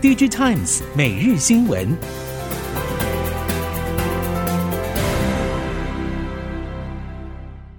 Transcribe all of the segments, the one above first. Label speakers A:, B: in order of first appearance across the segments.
A: DigiTimes 每日新闻。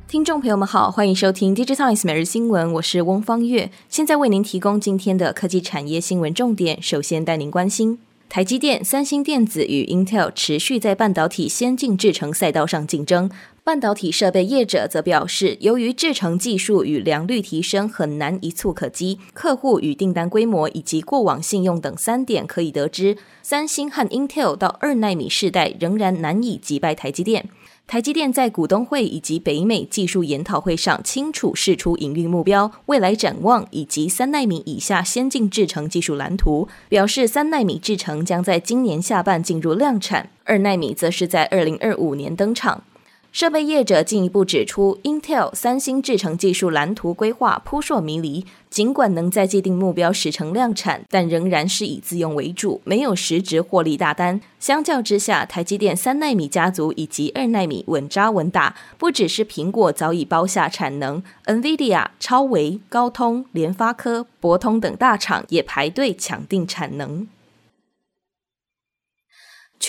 B: 听众朋友们好，欢迎收听 DigiTimes 每日新闻，我是翁方月，现在为您提供今天的科技产业新闻重点。首先带您关心。台积电、三星电子与 Intel 持续在半导体先进制程赛道上竞争。半导体设备业者则表示，由于制程技术与良率提升很难一蹴可几，客户与订单规模以及过往信用等三点可以得知，三星和 Intel 到二纳米世代仍然难以击败台积电。台积电在股东会以及北美技术研讨会上清楚释出营运目标、未来展望以及三纳米以下先进制程技术蓝图，表示三纳米制程将在今年下半进入量产，二纳米则是在二零二五年登场。设备业者进一步指出，Intel、三星制程技术蓝图规划扑朔迷离，尽管能在既定目标时程量产，但仍然是以自用为主，没有实质获利大单。相较之下，台积电三纳米家族以及二纳米稳扎稳打，不只是苹果早已包下产能，NVIDIA、超微、高通、联发科、博通等大厂也排队抢定产能。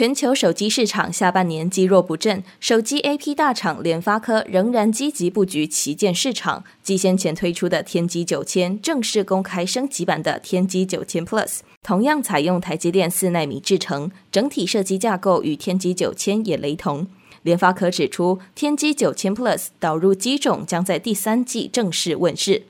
B: 全球手机市场下半年积弱不振，手机 AP 大厂联发科仍然积极布局旗舰市场，继先前推出的天玑九千正式公开升级版的天玑九千 Plus，同样采用台积电四纳米制程，整体设计架构与天玑九千也雷同。联发科指出，天玑九千 Plus 导入机种将在第三季正式问世。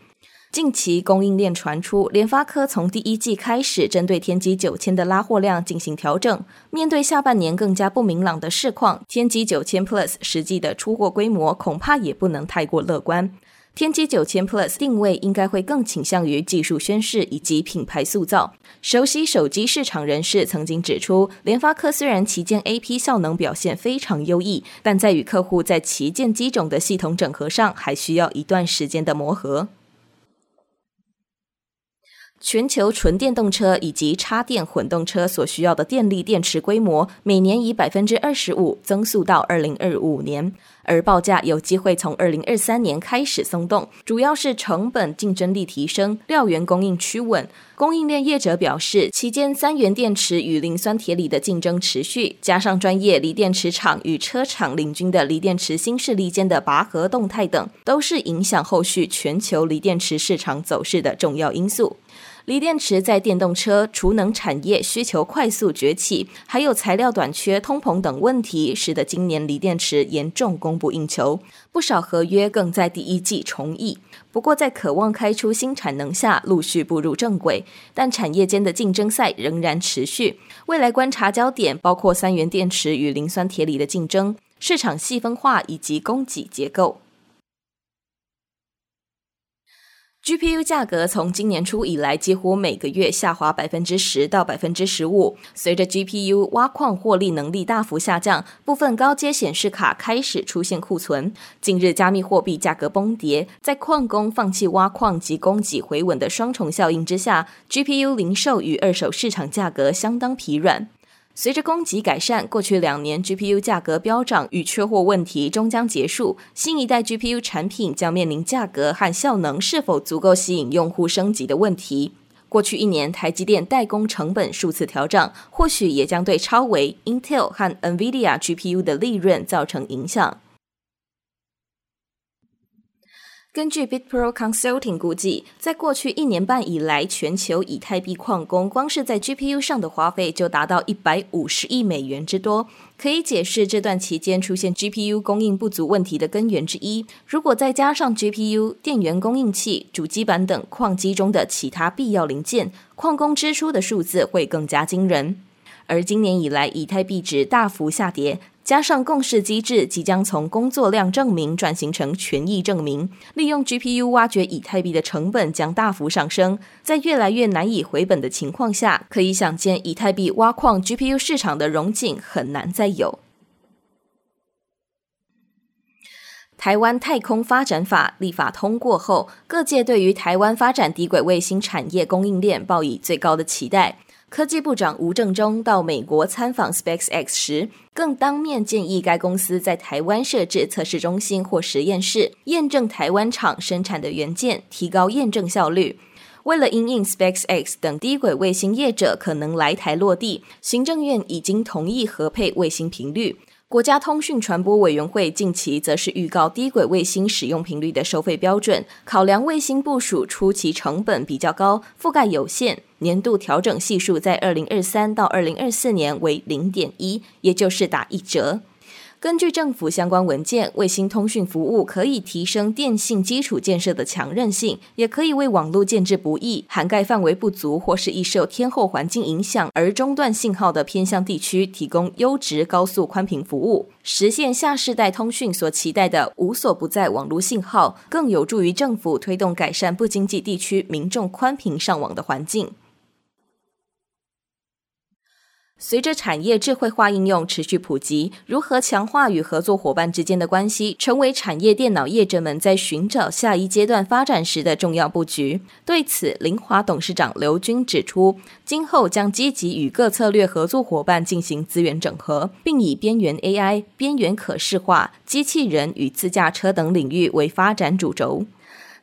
B: 近期供应链传出，联发科从第一季开始针对天玑九千的拉货量进行调整。面对下半年更加不明朗的市况，天玑九千 Plus 实际的出货规模恐怕也不能太过乐观。天玑九千 Plus 定位应该会更倾向于技术宣示以及品牌塑造。熟悉手机市场人士曾经指出，联发科虽然旗舰 AP 效能表现非常优异，但在与客户在旗舰机种的系统整合上，还需要一段时间的磨合。全球纯电动车以及插电混动车所需要的电力电池规模，每年以百分之二十五增速到二零二五年，而报价有机会从二零二三年开始松动，主要是成本竞争力提升，料源供应趋稳。供应链业者表示，期间三元电池与磷酸铁锂的竞争持续，加上专业锂电池厂与车厂领军的锂电池新势力间的拔河动态等，都是影响后续全球锂电池市场走势的重要因素。锂电池在电动车、储能产业需求快速崛起，还有材料短缺、通膨等问题，使得今年锂电池严重供不应求，不少合约更在第一季重议。不过，在渴望开出新产能下，陆续步入正轨，但产业间的竞争赛仍然持续。未来观察焦点包括三元电池与磷酸铁锂的竞争、市场细分化以及供给结构。GPU 价格从今年初以来，几乎每个月下滑百分之十到百分之十五。随着 GPU 挖矿获利能力大幅下降，部分高阶显示卡开始出现库存。近日，加密货币价格崩跌，在矿工放弃挖矿及供给回稳的双重效应之下，GPU 零售与二手市场价格相当疲软。随着供给改善，过去两年 GPU 价格飙涨与缺货问题终将结束。新一代 GPU 产品将面临价格和效能是否足够吸引用户升级的问题。过去一年，台积电代工成本数次调整，或许也将对超维、Intel 和 NVIDIA GPU 的利润造成影响。根据 BitPro Consulting 估计，在过去一年半以来，全球以太币矿工光是在 GPU 上的花费就达到一百五十亿美元之多，可以解释这段期间出现 GPU 供应不足问题的根源之一。如果再加上 GPU、电源供应器、主机板等矿机中的其他必要零件，矿工支出的数字会更加惊人。而今年以来，以太币值大幅下跌。加上共识机制即将从工作量证明转型成权益证明，利用 GPU 挖掘以太币的成本将大幅上升。在越来越难以回本的情况下，可以想见以太币挖矿 GPU 市场的荣景很难再有。台湾太空发展法立法通过后，各界对于台湾发展低轨卫星产业供应链抱以最高的期待。科技部长吴正中到美国参访 SpaceX 时，更当面建议该公司在台湾设置测试中心或实验室，验证台湾厂生产的元件，提高验证效率。为了因应 SpaceX 等低轨卫星业者可能来台落地，行政院已经同意核配卫星频率。国家通讯传播委员会近期则是预告低轨卫星使用频率的收费标准，考量卫星部署初期成本比较高，覆盖有限，年度调整系数在二零二三到二零二四年为零点一，也就是打一折。根据政府相关文件，卫星通讯服务可以提升电信基础建设的强韧性，也可以为网络建置不易、涵盖范围不足或是易受天候环境影响而中断信号的偏乡地区提供优质高速宽频服务，实现下世代通讯所期待的无所不在网络信号，更有助于政府推动改善不经济地区民众宽频上网的环境。随着产业智慧化应用持续普及，如何强化与合作伙伴之间的关系，成为产业电脑业者们在寻找下一阶段发展时的重要布局。对此，凌华董事长刘军指出，今后将积极与各策略合作伙伴进行资源整合，并以边缘 AI、边缘可视化、机器人与自驾车等领域为发展主轴。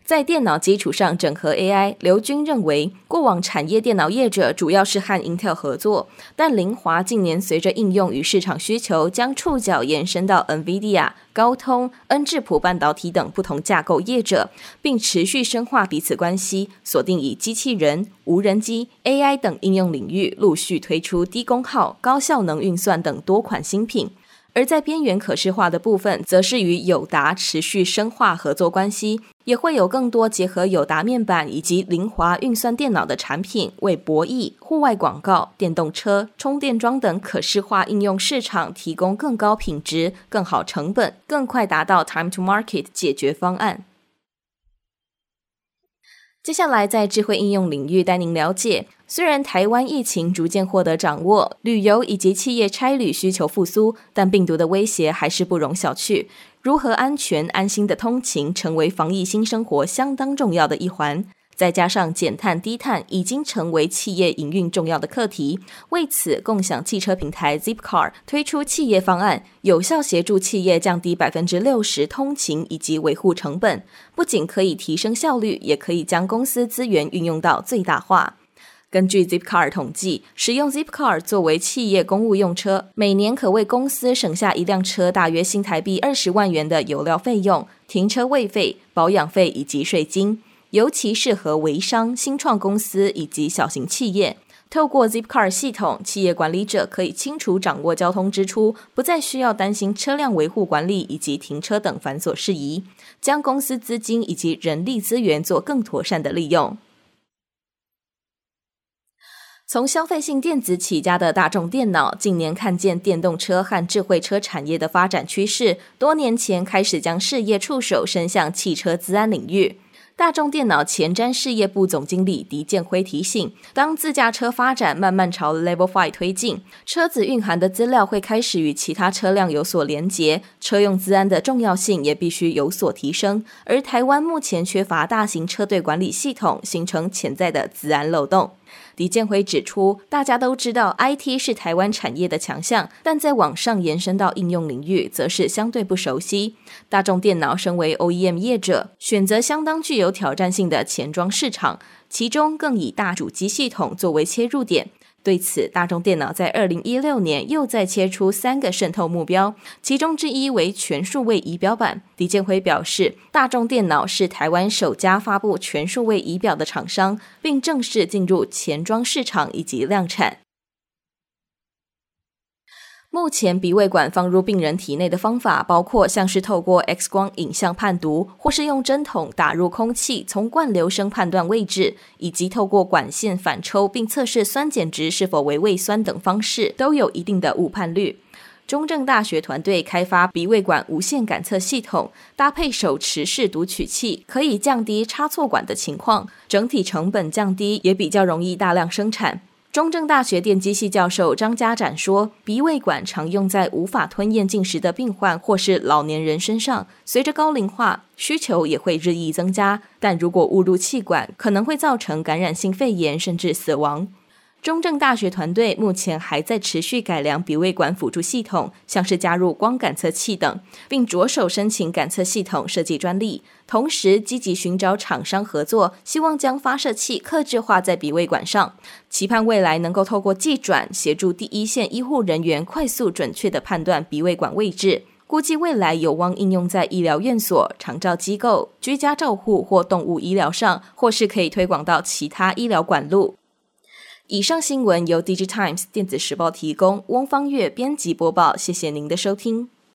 B: 在电脑基础上整合 AI，刘军认为，过往产业电脑业者主要是和 Intel 合作，但凌华近年随着应用与市场需求，将触角延伸到 NVIDIA、高通、恩智浦半导体等不同架构业者，并持续深化彼此关系，锁定以机器人、无人机、AI 等应用领域，陆续推出低功耗、高效能运算等多款新品。而在边缘可视化的部分，则是与友达持续深化合作关系，也会有更多结合友达面板以及凌华运算电脑的产品，为博弈、户外广告、电动车、充电桩等可视化应用市场提供更高品质、更好成本、更快达到 time to market 解决方案。接下来，在智慧应用领域带您了解。虽然台湾疫情逐渐获得掌握，旅游以及企业差旅需求复苏，但病毒的威胁还是不容小觑。如何安全安心的通勤，成为防疫新生活相当重要的一环。再加上减碳低碳已经成为企业营运重要的课题，为此，共享汽车平台 Zipcar 推出企业方案，有效协助企业降低百分之六十通勤以及维护成本。不仅可以提升效率，也可以将公司资源运用到最大化。根据 Zipcar 统计，使用 Zipcar 作为企业公务用车，每年可为公司省下一辆车大约新台币二十万元的油料费用、停车位费、保养费以及税金。尤其适合微商、新创公司以及小型企业。透过 Zipcar 系统，企业管理者可以清楚掌握交通支出，不再需要担心车辆维护管理以及停车等繁琐事宜，将公司资金以及人力资源做更妥善的利用。从消费性电子起家的大众电脑，近年看见电动车和智慧车产业的发展趋势，多年前开始将事业触手伸向汽车资安领域。大众电脑前瞻事业部总经理狄建辉提醒：当自驾车发展慢慢朝 Level Five 推进，车子蕴含的资料会开始与其他车辆有所连结，车用资安的重要性也必须有所提升。而台湾目前缺乏大型车队管理系统，形成潜在的资安漏洞。李建辉指出，大家都知道 IT 是台湾产业的强项，但在网上延伸到应用领域，则是相对不熟悉。大众电脑身为 OEM 业者，选择相当具有挑战性的前装市场，其中更以大主机系统作为切入点。对此，大众电脑在二零一六年又再切出三个渗透目标，其中之一为全数位仪表板。李建辉表示，大众电脑是台湾首家发布全数位仪表的厂商，并正式进入前装市场以及量产。目前鼻胃管放入病人体内的方法，包括像是透过 X 光影像判读，或是用针筒打入空气，从灌流声判断位置，以及透过管线反抽并测试酸碱值是否为胃酸等方式，都有一定的误判率。中正大学团队开发鼻胃管无线感测系统，搭配手持式读取器，可以降低插错管的情况，整体成本降低，也比较容易大量生产。中正大学电机系教授张家展说：“鼻胃管常用在无法吞咽进食的病患或是老年人身上。随着高龄化，需求也会日益增加。但如果误入气管，可能会造成感染性肺炎甚至死亡。”中正大学团队目前还在持续改良鼻胃管辅助系统，像是加入光感测器等，并着手申请感测系统设计专利。同时，积极寻找厂商合作，希望将发射器客制化在鼻胃管上，期盼未来能够透过技转协助第一线医护人员快速准确地判断鼻胃管位置。估计未来有望应用在医疗院所、长照机构、居家照护或动物医疗上，或是可以推广到其他医疗管路。以上新闻由《DigiTimes 电子时报》提供，翁方月编辑播报。谢谢您的收听。